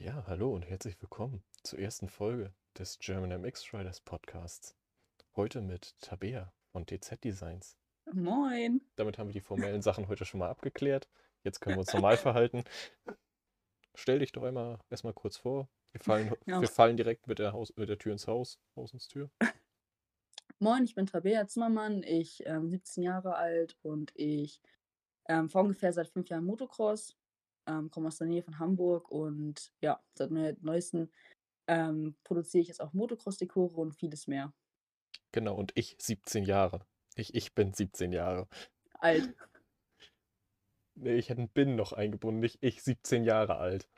Ja, hallo und herzlich willkommen zur ersten Folge des German MX Riders Podcasts. Heute mit Tabea von TZ Designs. Moin. Damit haben wir die formellen Sachen heute schon mal abgeklärt. Jetzt können wir uns normal verhalten. Stell dich doch einmal erstmal kurz vor. Wir fallen, Ja. wir fallen direkt mit der, Haus, mit der Tür ins Haus, Hausentür. Moin, ich bin Tabea Zimmermann, ich ähm, 17 Jahre alt und ich ähm, fahre ungefähr seit fünf Jahren Motocross, ähm, komme aus der Nähe von Hamburg und ja, seit neu neuesten ähm, produziere ich jetzt auch Motocross-Dekore und vieles mehr. Genau, und ich 17 Jahre. Ich, ich bin 17 Jahre. Alt. Nee, ich hätte einen Bin noch eingebunden, nicht ich 17 Jahre alt.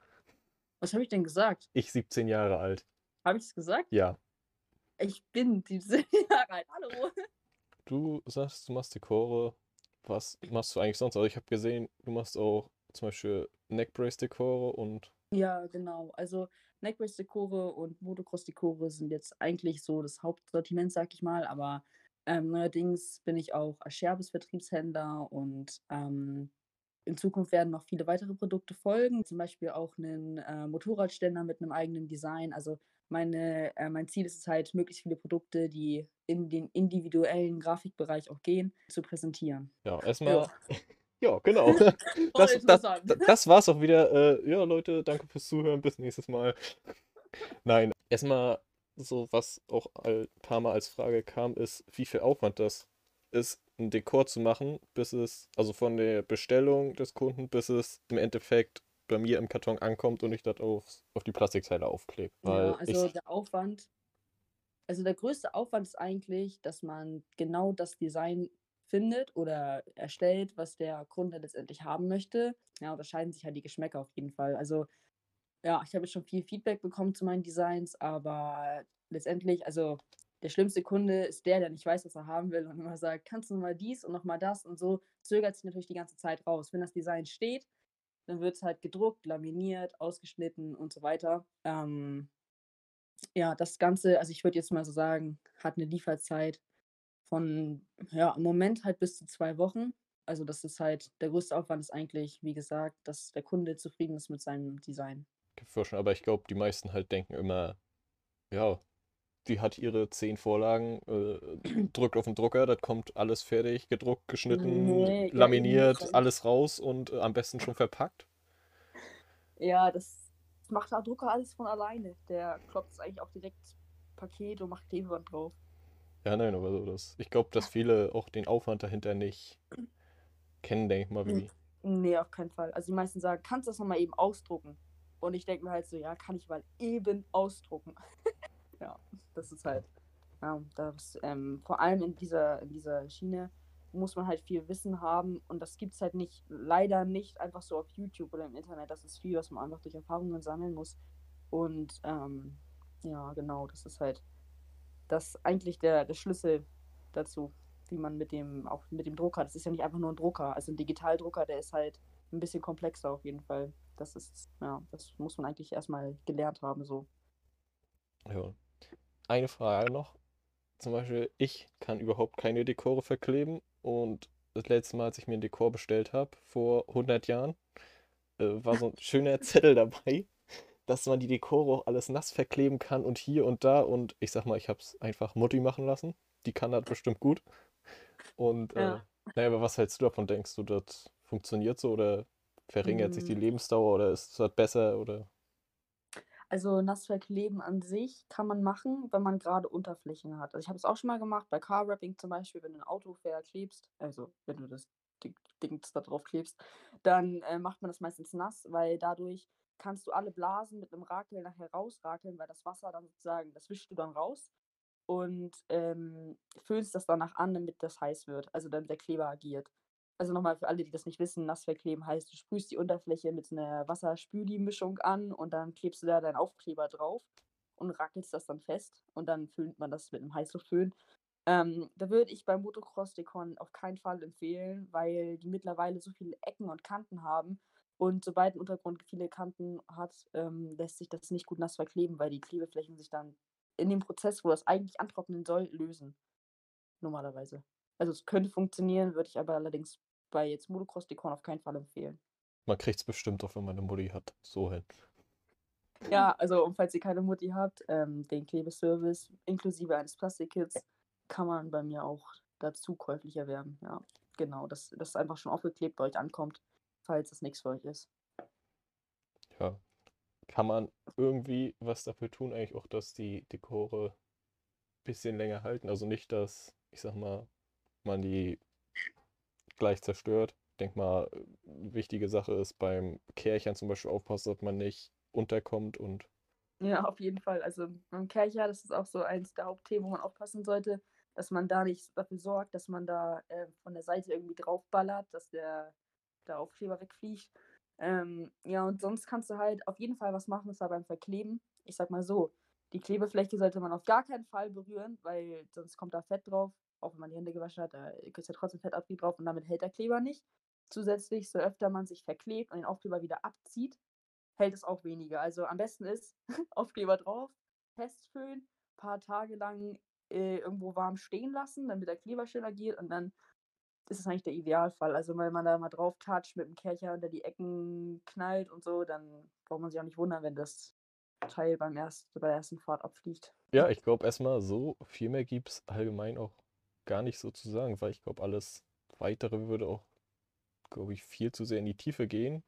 Was habe ich denn gesagt? Ich 17 Jahre alt. Habe ich es gesagt? Ja. Ich bin 17 Jahre alt. Hallo. Du sagst, du machst Dekore. Was machst du eigentlich sonst? Also ich habe gesehen, du machst auch zum Beispiel Neckbrace-Dekore und Ja, genau. Also Neckbrace-Dekore und Motocross-Dekore sind jetzt eigentlich so das Hauptsortiment, sag ich mal. Aber ähm, neuerdings bin ich auch Scherbes-Vertriebshändler und ähm, in Zukunft werden noch viele weitere Produkte folgen. Zum Beispiel auch einen äh, Motorradständer mit einem eigenen Design. Also meine, äh, mein Ziel ist es halt, möglichst viele Produkte, die in den individuellen Grafikbereich auch gehen, zu präsentieren. ja, erstmal. Ja, genau. Voll Das, das, das, war's auch wieder. Äh, ja, Leute, danke fürs Zuhören. Bis nächstes Mal. Nein, erstmal so, was auch ein paar Mal als Frage kam, ist, wie viel Aufwand das ist, ein Dekor zu machen, bis es, also von der Bestellung des Kunden, bis es im Endeffekt bei mir im Karton ankommt und ich das auf, auf die Plastikteile aufklebe. Ja, also ich, der Aufwand, also der größte Aufwand ist eigentlich, dass man genau das Design findet oder erstellt, was der Kunde letztendlich haben möchte. Ja, unterscheiden sich halt die Geschmäcker auf jeden Fall. Also ja, ich habe jetzt schon viel Feedback bekommen zu meinen Designs, aber letztendlich, also der schlimmste Kunde ist der, der nicht weiß, was er haben will und immer sagt, kannst du mal dies und noch mal das und so zögert sich natürlich die ganze Zeit raus. Wenn das Design steht, dann wird es halt gedruckt, laminiert, ausgeschnitten und so weiter. Ähm, ja, das Ganze, also ich würde jetzt mal so sagen, hat eine Lieferzeit von, ja, im Moment halt bis zu zwei Wochen. Also das ist halt, der größte Aufwand ist eigentlich, wie gesagt, dass der Kunde zufrieden ist mit seinem Design. vorstellen, aber ich glaube, die meisten halt denken immer, ja, die hat ihre zehn Vorlagen, äh, drückt auf den Drucker, das kommt alles fertig, gedruckt, geschnitten, Nee, ja, laminiert, nicht. alles raus und äh, am besten schon verpackt. Ja, das macht der Drucker alles von alleine. Der klopft eigentlich auch direkt Paket und macht Klebeband drauf. Ja, nein, aber so das. Ich glaube, dass viele auch den Aufwand dahinter nicht kennen, denke ich mal, wie. Nee, auf keinen Fall. Also die meisten sagen, kannst du das nochmal eben ausdrucken? Und ich denke mir halt so, ja, kann ich mal eben ausdrucken. ja, das ist halt, ja, das, ähm, vor allem in dieser, in dieser Schiene muss man halt viel Wissen haben und das gibt es halt nicht, leider nicht einfach so auf YouTube oder im Internet. Das ist viel, was man einfach durch Erfahrungen sammeln muss. Und ähm, ja, genau, das ist halt das eigentlich der, der Schlüssel dazu, wie man mit dem, auch mit dem Drucker, das ist ja nicht einfach nur ein Drucker, also ein Digitaldrucker, der ist halt ein bisschen komplexer auf jeden Fall. Das ist, ja, das muss man eigentlich erstmal gelernt haben, so. Ja. Eine Frage noch. Zum Beispiel, ich kann überhaupt keine Dekore verkleben und das letzte Mal, als ich mir ein Dekor bestellt habe, vor 100 Jahren, äh, war so ein schöner Zettel dabei, dass man die Dekore auch alles nass verkleben kann und hier und da und ich sag mal, ich habe es einfach Mutti machen lassen. Die kann das bestimmt gut. Und äh, Ja. naja, aber was hältst du davon? Denkst du, das funktioniert so oder verringert sich die Mm. Lebensdauer oder ist das besser oder? Also Nassverkleben an sich kann man machen, wenn man gerade Unterflächen hat. Also ich habe es auch schon mal gemacht, bei Car Wrapping zum Beispiel, wenn du ein Auto verklebst, also wenn du das Dings da drauf klebst, dann äh, macht man das meistens nass, weil dadurch kannst du alle Blasen mit einem Rakel nachher rausrakeln, weil das Wasser dann sozusagen, das wischst du dann raus und ähm, füllst das danach an, damit das heiß wird, also damit der Kleber agiert. Also nochmal für alle, die das nicht wissen, nass verkleben heißt, du sprühst die Unterfläche mit einer Wasserspüli-Mischung an und dann klebst du da deinen Aufkleber drauf und rackelst das dann fest und dann föhnt man das mit einem Heißluftföhn. Ähm, da würde ich beim Motocross-Dekon auf keinen Fall empfehlen, weil die mittlerweile so viele Ecken und Kanten haben und sobald ein Untergrund viele Kanten hat, ähm, lässt sich das nicht gut nass verkleben, weil die Klebeflächen sich dann in dem Prozess, wo das eigentlich antrocknen soll, lösen. Normalerweise. Also es könnte funktionieren, würde ich aber allerdings bei jetzt Motocross Dekon auf keinen Fall empfehlen. Man kriegt es bestimmt auch, wenn man eine Mutti hat. So hin. Ja, also und falls ihr keine Mutti habt, ähm, den Klebeservice inklusive eines Plastikkits kann man bei mir auch dazu käuflich erwerben. Ja, genau, dass das einfach schon aufgeklebt bei euch ankommt, falls es nichts für euch ist. Ja. Kann man irgendwie was dafür tun, eigentlich auch, dass die Dekore ein bisschen länger halten? Also nicht, dass, ich sag mal, man die gleich zerstört. Ich denke mal, wichtige Sache ist beim Kärchern zum Beispiel aufpassen, dass man nicht unterkommt und Ja, auf jeden Fall. Also beim Kercher, das ist auch so eins der Hauptthemen, wo man aufpassen sollte, dass man da nicht dafür sorgt, dass man da äh, von der Seite irgendwie draufballert, dass der, der Aufkleber wegfliegt. Ähm, ja, und sonst kannst du halt auf jeden Fall was machen, das war beim Verkleben. Ich sag mal so, die Klebefläche sollte man auf gar keinen Fall berühren, weil sonst kommt da Fett drauf. Auch wenn man die Hände gewaschen hat, da ist ja trotzdem Fettabrieb drauf und damit hält der Kleber nicht. Zusätzlich, so öfter man sich verklebt und den Aufkleber wieder abzieht, hält es auch weniger. Also am besten ist Aufkleber drauf, festfüllen, paar Tage lang äh, irgendwo warm stehen lassen, damit der Kleber schön agiert und dann ist es eigentlich der Idealfall. Also wenn man da mal drauf toucht, mit dem Kercher unter die Ecken knallt und so, dann braucht man sich auch nicht wundern, wenn das Teil beim erst, bei der ersten Fahrt abfliegt. ja, ich glaube erstmal so viel mehr gibt es allgemein auch gar nicht so zu sagen, weil ich glaube, alles Weitere würde auch, glaube ich, viel zu sehr in die Tiefe gehen.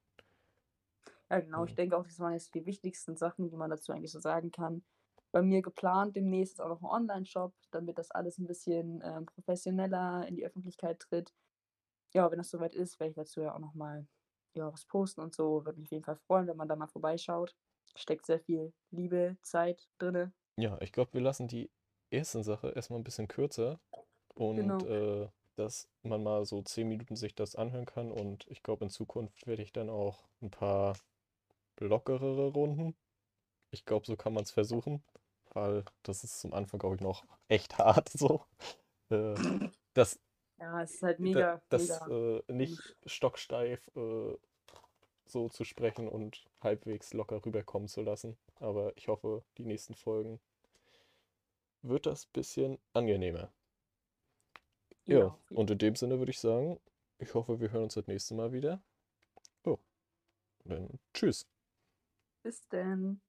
Ja, genau. Ich denke auch, das waren jetzt die wichtigsten Sachen, die man dazu eigentlich so sagen kann. Bei mir geplant demnächst ist auch noch ein Online-Shop, damit das alles ein bisschen ähm, professioneller in die Öffentlichkeit tritt. Ja, wenn das soweit ist, werde ich dazu ja auch noch mal ja, was posten und so. Würde mich auf jeden Fall freuen, wenn man da mal vorbeischaut. Steckt sehr viel Liebe, Zeit drinne. Ja, ich glaube, wir lassen die erste Sache erstmal ein bisschen kürzer und Genau. äh, dass man mal so zehn Minuten sich das anhören kann. Und ich glaube, in Zukunft werde ich dann auch ein paar lockerere Runden. Ich glaube, so kann man es versuchen, weil das ist zum Anfang, glaube ich, noch echt hart so. Äh, das Ja, es ist halt mega, das mega. äh, nicht stocksteif äh, so zu sprechen und halbwegs locker rüberkommen zu lassen. Aber ich hoffe, die nächsten Folgen wird das bisschen angenehmer. Ja, Ja, und in dem Sinne würde ich sagen, ich hoffe, wir hören uns das nächste Mal wieder. Oh, dann tschüss. Bis denn.